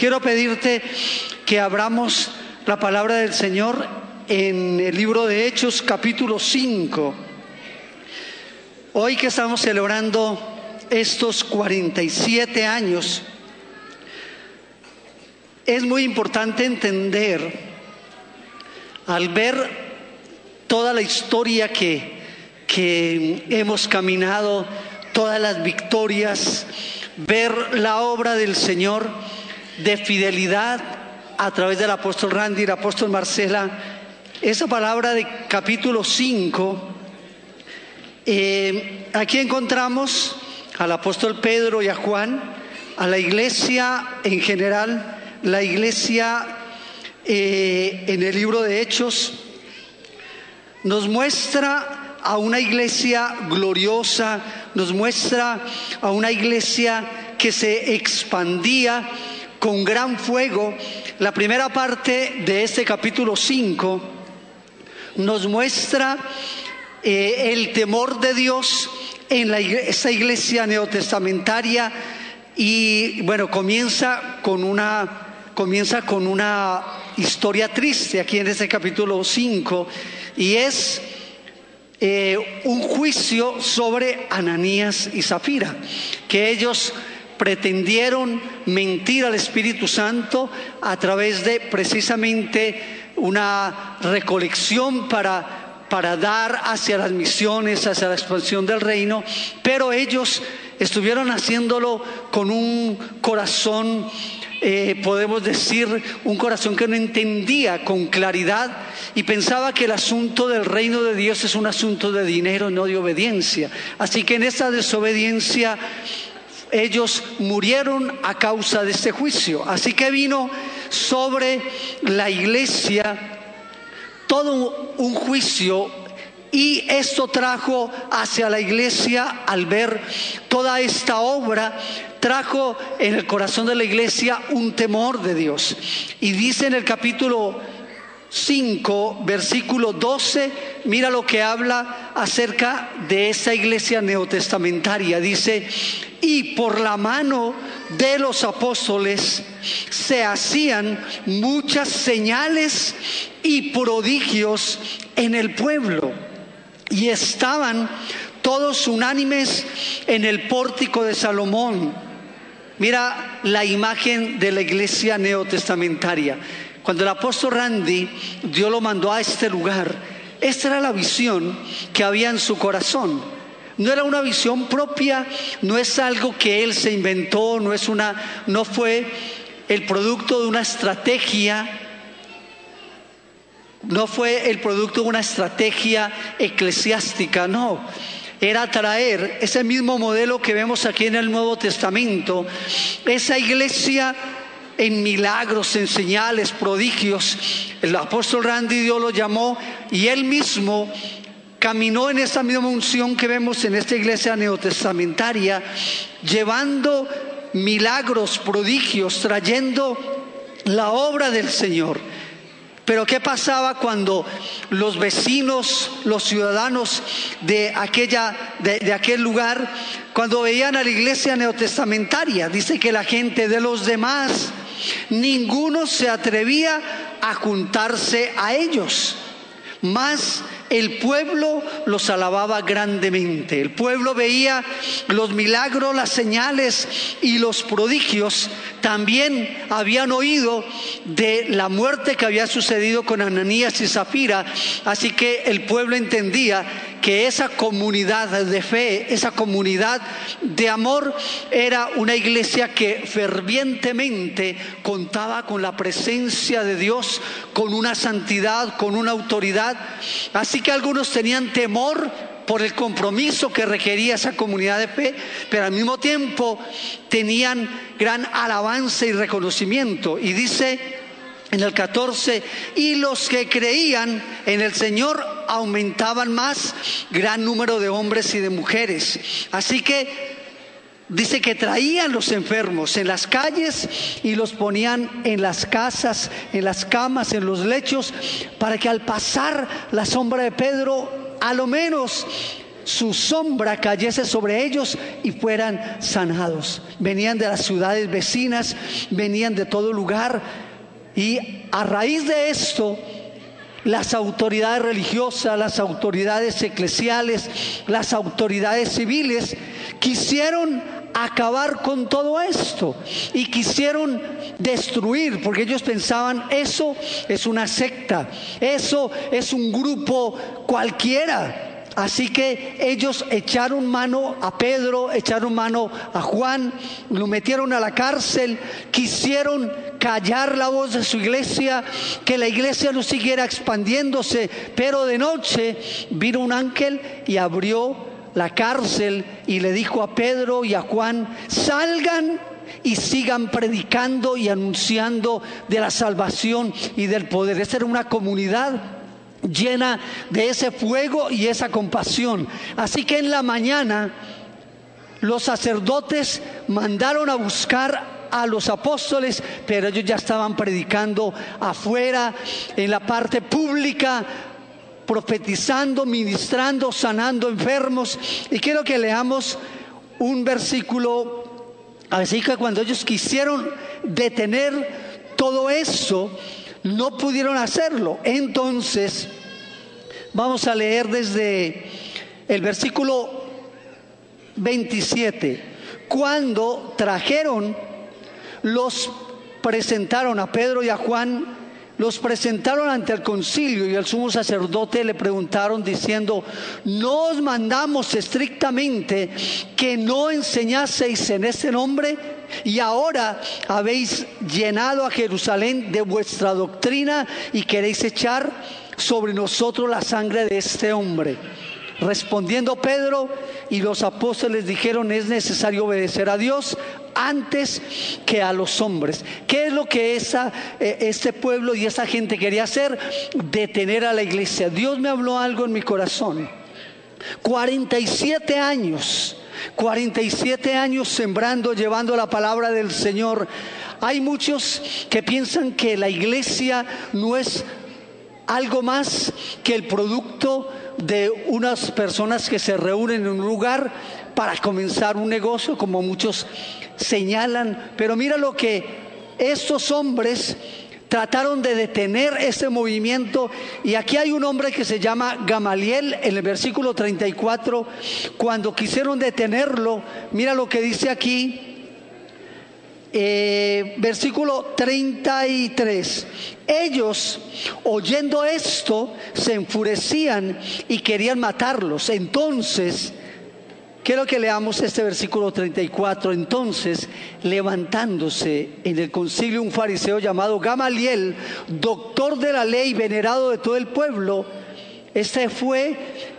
Quiero pedirte que abramos la palabra del Señor en el libro de Hechos capítulo 5. Hoy que estamos celebrando estos 47 años, es muy importante entender al ver toda la historia que, que hemos caminado, todas las victorias, ver la obra del Señor, de fidelidad a través del apóstol Randy y el apóstol Marcela, esa palabra de capítulo 5, eh, aquí encontramos al apóstol Pedro y a Juan, a la iglesia en general, la iglesia eh, en el libro de Hechos, nos muestra a una iglesia gloriosa, nos muestra a una iglesia que se expandía con gran fuego. La primera parte de este capítulo 5 nos muestra eh, el temor de Dios en la, esa iglesia neotestamentaria y bueno, comienza con una comienza con una historia triste aquí en este capítulo 5 y es eh, un juicio sobre Ananías y Zafira, que ellos pretendieron mentir al Espíritu Santo a través de precisamente una recolección para, para dar hacia las misiones, hacia la expansión del reino, pero ellos estuvieron haciéndolo con un corazón eh, podemos decir, un corazón que no entendía con claridad y pensaba que el asunto del reino de Dios es un asunto de dinero, no de obediencia. Así que en esa desobediencia ellos murieron a causa de este juicio. Así que vino sobre la iglesia todo un juicio y esto trajo hacia la iglesia al ver toda esta obra, trajo en el corazón de la iglesia un temor de Dios. Y dice en el capítulo 5, versículo 12, mira lo que habla acerca de esa iglesia neotestamentaria. Dice, y por la mano de los apóstoles se hacían muchas señales y prodigios en el pueblo. Y estaban todos unánimes en el pórtico de Salomón. Mira la imagen de la iglesia neotestamentaria. Cuando el apóstol Randy Dios lo mandó a este lugar, esta era la visión que había en su corazón. No era una visión propia, no es algo que él se inventó, no es una no fue el producto de una estrategia no fue el producto de una estrategia eclesiástica, no. Era traer ese mismo modelo que vemos aquí en el Nuevo Testamento, esa iglesia en milagros, en señales, prodigios. El apóstol Randy Dios lo llamó y él mismo caminó en esa misma unción que vemos en esta iglesia neotestamentaria, llevando milagros, prodigios, trayendo la obra del Señor. Pero ¿qué pasaba cuando los vecinos, los ciudadanos de, aquella, de, aquel lugar, cuando veían a la iglesia neotestamentaria? Dice que la gente de los demás Ninguno se atrevía a juntarse a ellos, mas el pueblo los alababa grandemente. El pueblo veía los milagros, las señales y los prodigios. También habían oído de la muerte que había sucedido con Ananías y Zafira. Así que el pueblo entendía que esa comunidad de fe, esa comunidad de amor, era una iglesia que fervientemente contaba con la presencia de Dios, con una santidad, con una autoridad. Así que algunos tenían temor por el compromiso que requería esa comunidad de fe, pero al mismo tiempo tenían gran alabanza y reconocimiento. Y dice en el 14, y los que creían en el Señor aumentaban más, gran número de hombres y de mujeres. Así que dice que traían los enfermos en las calles y los ponían en las casas, en las camas, en los lechos, para que al pasar la sombra de Pedro, a lo menos su sombra cayese sobre ellos y fueran sanados. Venían de las ciudades vecinas, venían de todo lugar y a raíz de esto las autoridades religiosas, las autoridades eclesiales, las autoridades civiles quisieron acabar con todo esto y quisieron destruir, porque ellos pensaban, eso es una secta, eso es un grupo cualquiera. Así que ellos echaron mano a Pedro, echaron mano a Juan, lo metieron a la cárcel, quisieron callar la voz de su iglesia, que la iglesia no siguiera expandiéndose, pero de noche vino un ángel y abrió la cárcel y le dijo a Pedro y a Juan, salgan y sigan predicando y anunciando de la salvación y del poder. Esa era una comunidad llena de ese fuego y esa compasión. Así que en la mañana los sacerdotes mandaron a buscar a los apóstoles, pero ellos ya estaban predicando afuera, en la parte pública, profetizando, ministrando, sanando enfermos. Y quiero que leamos un versículo, así que cuando ellos quisieron detener todo eso, no pudieron hacerlo. Entonces, vamos a leer desde el versículo 27. Cuando trajeron, los presentaron a Pedro y a Juan los presentaron ante el concilio y el sumo sacerdote le preguntaron diciendo, ¿no os mandamos estrictamente que no enseñaseis en ese nombre? Y ahora habéis llenado a Jerusalén de vuestra doctrina y queréis echar sobre nosotros la sangre de este hombre. Respondiendo Pedro y los apóstoles dijeron, es necesario obedecer a Dios antes que a los hombres. ¿Qué es lo que esa, eh, este pueblo y esa gente quería hacer? Detener a la iglesia. Dios me habló algo en mi corazón. 47 años, 47 años sembrando, llevando la palabra del Señor. Hay muchos que piensan que la iglesia no es algo más que el producto de unas personas que se reúnen en un lugar para comenzar un negocio, como muchos señalan. Pero mira lo que estos hombres trataron de detener ese movimiento. Y aquí hay un hombre que se llama Gamaliel en el versículo 34. Cuando quisieron detenerlo, mira lo que dice aquí. Eh, versículo 33. Ellos, oyendo esto, se enfurecían y querían matarlos. Entonces, quiero que leamos este versículo 34. Entonces, levantándose en el concilio un fariseo llamado Gamaliel, doctor de la ley, venerado de todo el pueblo, este fue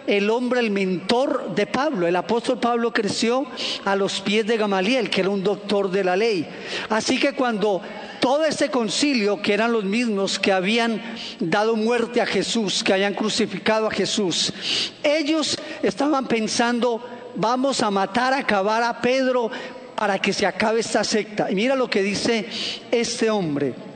el hombre, el mentor de Pablo. El apóstol Pablo creció a los pies de Gamaliel, que era un doctor de la ley. Así que cuando todo este concilio, que eran los mismos que habían dado muerte a Jesús, que habían crucificado a Jesús, ellos estaban pensando, vamos a matar, a acabar a Pedro para que se acabe esta secta. Y mira lo que dice este hombre.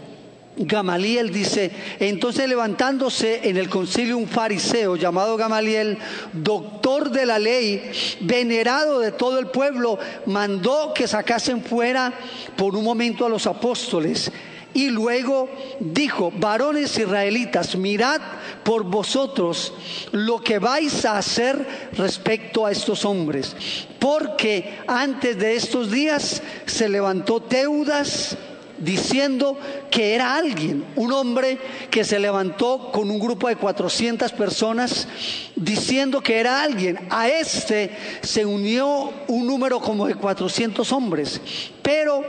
Gamaliel dice, entonces levantándose en el concilio un fariseo llamado Gamaliel, doctor de la ley, venerado de todo el pueblo, mandó que sacasen fuera por un momento a los apóstoles. Y luego dijo, varones israelitas, mirad por vosotros lo que vais a hacer respecto a estos hombres. Porque antes de estos días se levantó Teudas, diciendo que era alguien, un hombre que se levantó con un grupo de 400 personas, diciendo que era alguien. A este se unió un número como de 400 hombres, pero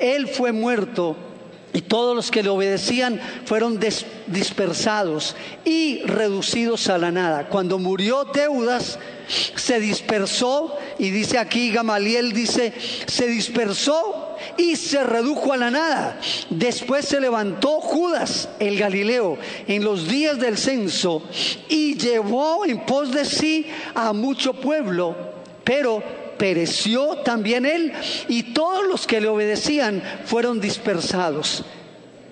él fue muerto y todos los que le obedecían fueron dispersados y reducidos a la nada. Cuando murió Teudas, se dispersó, y dice aquí Gamaliel, dice, se dispersó y se redujo a la nada. Después se levantó Judas, el Galileo, en los días del censo y llevó en pos de sí a mucho pueblo, pero pereció también él y todos los que le obedecían fueron dispersados.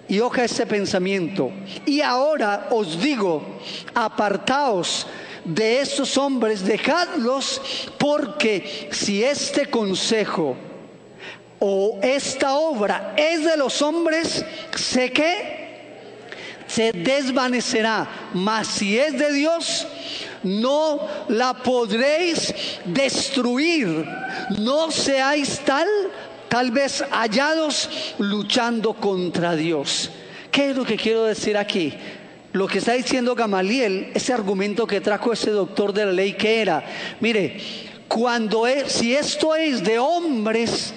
Y oja este pensamiento. Y ahora os digo, apartaos de estos hombres, dejadlos, porque si este consejo o esta obra es de los hombres, sé que se desvanecerá, mas si es de Dios, no la podréis destruir. No seáis tal, tal vez hallados luchando contra Dios. ¿Qué es lo que quiero decir aquí? Lo que está diciendo Gamaliel, ese argumento que trajo ese doctor de la ley que era, mire, cuando es, si esto es de hombres,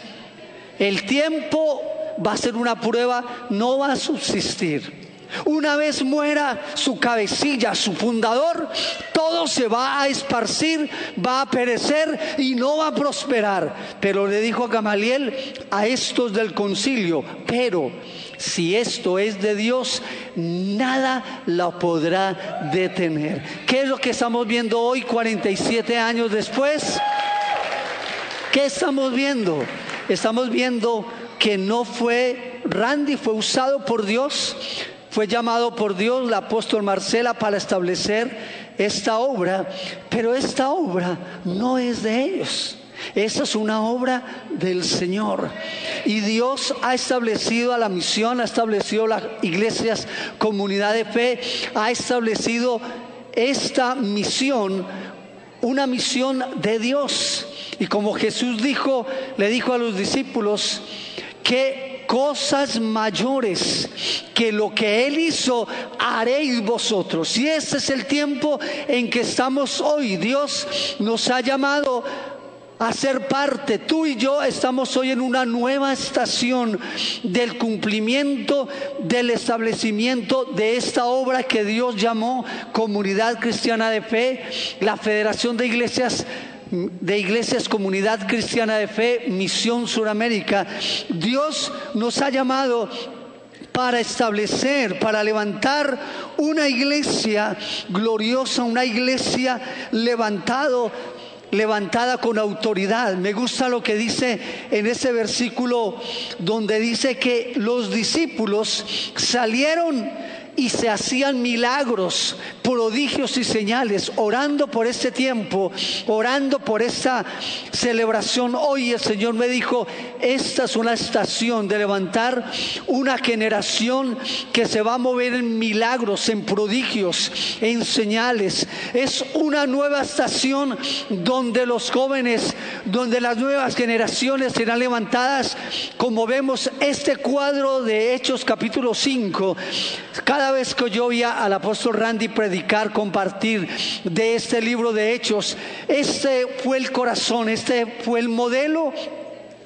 el tiempo va a ser una prueba, no va a subsistir. Una vez muera su cabecilla, su fundador, todo se va a esparcir, va a perecer y no va a prosperar. Pero le dijo a Gamaliel, a estos del concilio, pero si esto es de Dios, nada la podrá detener. ¿Qué es lo que estamos viendo hoy, 47 años después? ¿Qué estamos viendo? Estamos viendo que no fue, Randy fue usado por Dios fue llamado por Dios el apóstol Marcela para establecer esta obra, pero esta obra no es de ellos. Esta es una obra del Señor. Y Dios ha establecido a la misión, ha establecido las iglesias, comunidad de fe, ha establecido esta misión, una misión de Dios. Y como Jesús dijo, le dijo a los discípulos que cosas mayores que lo que Él hizo haréis vosotros. Y ese es el tiempo en que estamos hoy. Dios nos ha llamado a ser parte. Tú y yo estamos hoy en una nueva estación del cumplimiento, del establecimiento de esta obra que Dios llamó Comunidad Cristiana de Fe, la Federación de Iglesias de Iglesias Comunidad Cristiana de Fe, Misión Suramérica, Dios nos ha llamado para establecer, para levantar una iglesia gloriosa, una iglesia levantado levantada con autoridad. Me gusta lo que dice en ese versículo donde dice que los discípulos salieron y se hacían milagros, prodigios y señales, orando por este tiempo, orando por esta celebración. Hoy el Señor me dijo, esta es una estación de levantar una generación que se va a mover en milagros, en prodigios, en señales. Es una nueva estación donde los jóvenes, donde las nuevas generaciones serán levantadas, como vemos este cuadro de Hechos capítulo 5. Cada cada vez que yo oía al apóstol Randy predicar, compartir de este libro de Hechos, este fue el corazón, este fue el modelo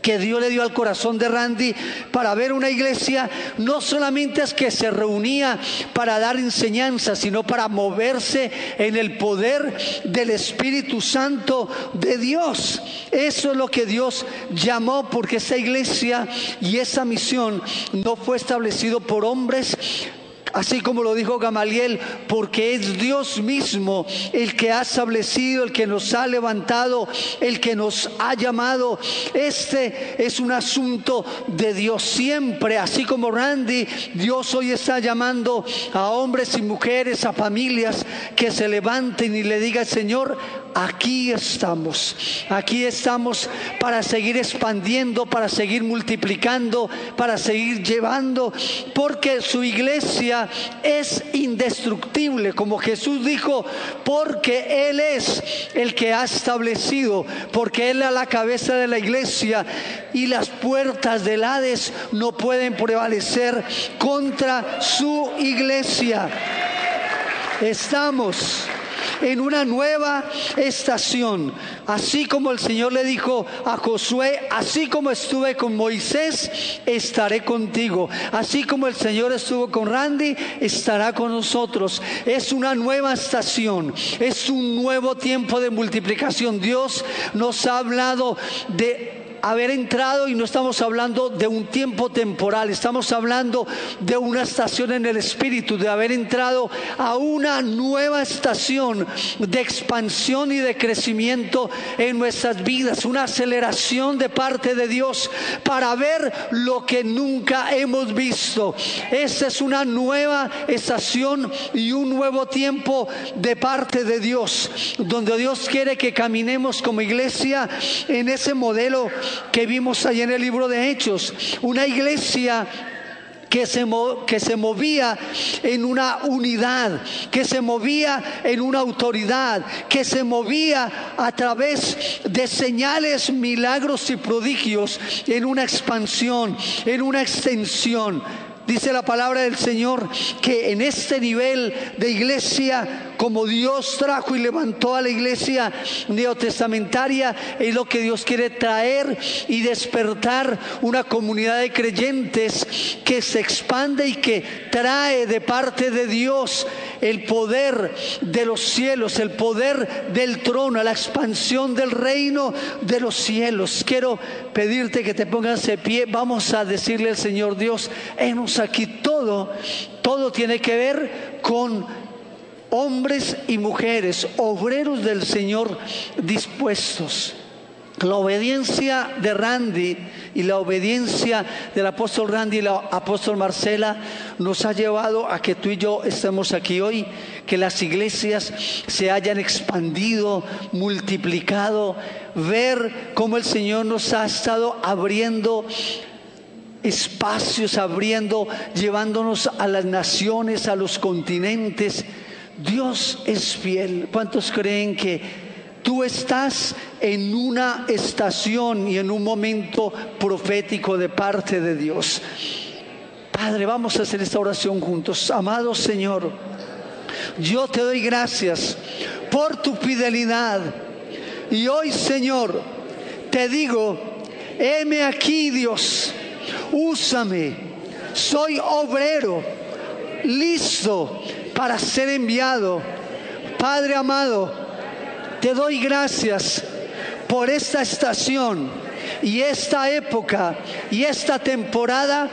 que Dios le dio al corazón de Randy para ver una iglesia no solamente es que se reunía para dar enseñanza, sino para moverse en el poder del Espíritu Santo de Dios. Eso es lo que Dios llamó porque esa iglesia y esa misión no fue establecido por hombres, Así como lo dijo Gamaliel, porque es Dios mismo el que ha establecido, el que nos ha levantado, el que nos ha llamado. Este es un asunto de Dios siempre, así como Randy, Dios hoy está llamando a hombres y mujeres, a familias que se levanten y le digan, Señor, aquí estamos, aquí estamos para seguir expandiendo, para seguir multiplicando, para seguir llevando, porque su iglesia es indestructible, como Jesús dijo, porque Él es el que ha establecido, porque Él es la cabeza de la iglesia y las puertas del Hades no pueden prevalecer contra su iglesia. Estamos en una nueva estación. Así como el Señor le dijo a Josué, así como estuve con Moisés, estaré contigo. Así como el Señor estuvo con Randy, estará con nosotros. Es una nueva estación, es un nuevo tiempo de multiplicación. Dios nos ha hablado de haber entrado y no estamos hablando de un tiempo temporal, estamos hablando de una estación en el espíritu, de haber entrado a una nueva estación de expansión y de crecimiento en nuestras vidas, una aceleración de parte de Dios para ver lo que nunca hemos visto. Esta es una nueva estación y un nuevo tiempo de parte de Dios, donde Dios quiere que caminemos como iglesia en ese modelo que vimos ahí en el libro de Hechos, una iglesia que se, que se, movía en una unidad, que se movía en una autoridad, que se movía a través de señales, milagros y prodigios en una expansión, en una extensión. Dice la palabra del Señor que en este nivel de iglesia, como Dios trajo y levantó a la iglesia neotestamentaria, es lo que Dios quiere traer y despertar una comunidad de creyentes que se expande y que trae de parte de Dios el poder de los cielos, el poder del trono, la expansión del reino de los cielos. Quiero pedirte que te pongas de pie. Vamos a decirle al Señor Dios, aquí todo, todo tiene que ver con hombres y mujeres, obreros del Señor dispuestos. La obediencia de Randy y la obediencia del apóstol Randy y la apóstol Marcela nos ha llevado a que tú y yo estemos aquí hoy, que las iglesias se hayan expandido, multiplicado, ver cómo el Señor nos ha estado abriendo espacios, abriendo, llevándonos a las naciones, a los continentes. Dios es fiel. ¿Cuántos creen que Tú estás en una estación y en un momento profético de parte de Dios. Padre, vamos a hacer esta oración juntos. Amado Señor, yo te doy gracias por tu fidelidad. Y hoy, Señor, te digo, heme aquí, Dios, úsame. Soy obrero, listo para ser enviado. Padre amado, te doy gracias por esta estación y esta época y esta temporada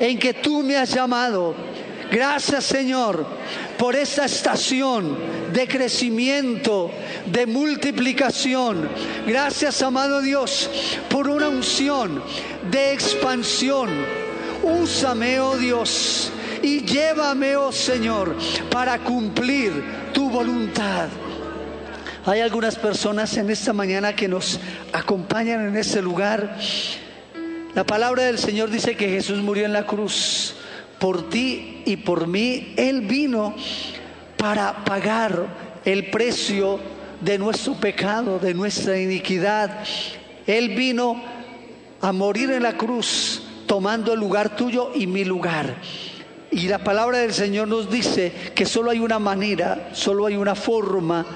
en que tú me has llamado. Gracias Señor por esta estación de crecimiento, de multiplicación. Gracias amado Dios por una unción de expansión. Úsame, oh Dios, y llévame, oh Señor, para cumplir tu voluntad. Hay algunas personas en esta mañana que nos acompañan en este lugar. La palabra del Señor dice que Jesús murió en la cruz por ti y por mí. Él vino para pagar el precio de nuestro pecado, de nuestra iniquidad. Él vino a morir en la cruz tomando el lugar tuyo y mi lugar. Y la palabra del Señor nos dice que solo hay una manera, solo hay una forma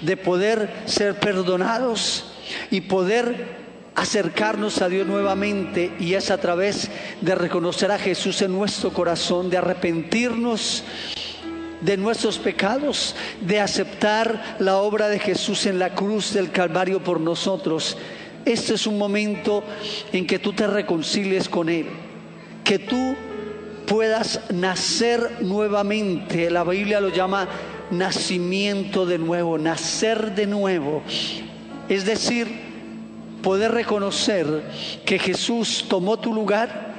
de poder ser perdonados y poder acercarnos a Dios nuevamente y es a través de reconocer a Jesús en nuestro corazón, de arrepentirnos de nuestros pecados, de aceptar la obra de Jesús en la cruz del Calvario por nosotros. Este es un momento en que tú te reconcilies con Él, que tú puedas nacer nuevamente. La Biblia lo llama nacimiento de nuevo, nacer de nuevo. Es decir, poder reconocer que Jesús tomó tu lugar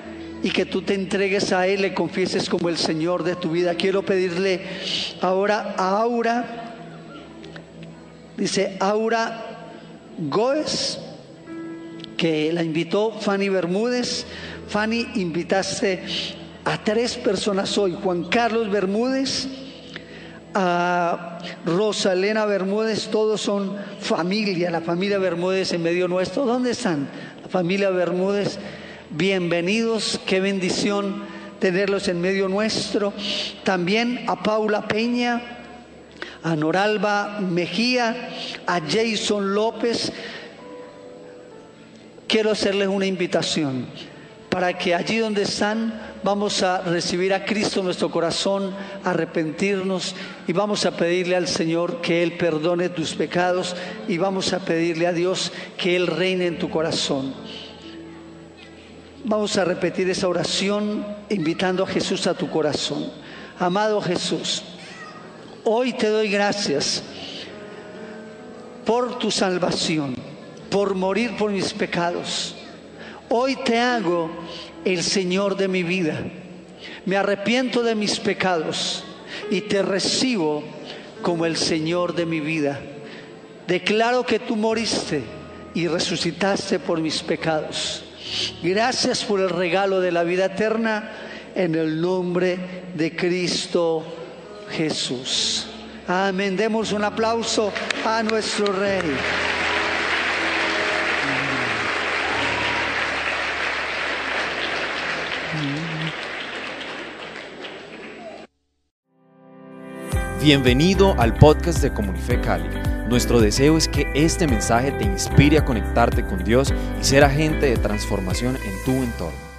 y que tú te entregues a Él, le confieses como el Señor de tu vida. Quiero pedirle ahora a Aura, dice Aura Goes, que la invitó Fanny Bermúdez. Fanny, invitaste a tres personas hoy, Juan Carlos Bermúdez, a Rosalena Bermúdez, todos son familia, la familia Bermúdez en medio nuestro. ¿Dónde están? La familia Bermúdez, bienvenidos, qué bendición tenerlos en medio nuestro. También a Paula Peña, a Noralba Mejía, a Jason López. Quiero hacerles una invitación para que allí donde están vamos a recibir a Cristo en nuestro corazón, arrepentirnos y vamos a pedirle al Señor que Él perdone tus pecados y vamos a pedirle a Dios que Él reine en tu corazón. Vamos a repetir esa oración invitando a Jesús a tu corazón. Amado Jesús, hoy te doy gracias por tu salvación, por morir por mis pecados. Hoy te hago el Señor de mi vida. Me arrepiento de mis pecados y te recibo como el Señor de mi vida. Declaro que tú moriste y resucitaste por mis pecados. Gracias por el regalo de la vida eterna en el nombre de Cristo Jesús. Amén. Demos un aplauso a nuestro Rey. Bienvenido al podcast de Comunife Cali. Nuestro deseo es que este mensaje te inspire a conectarte con Dios y ser agente de transformación en tu entorno.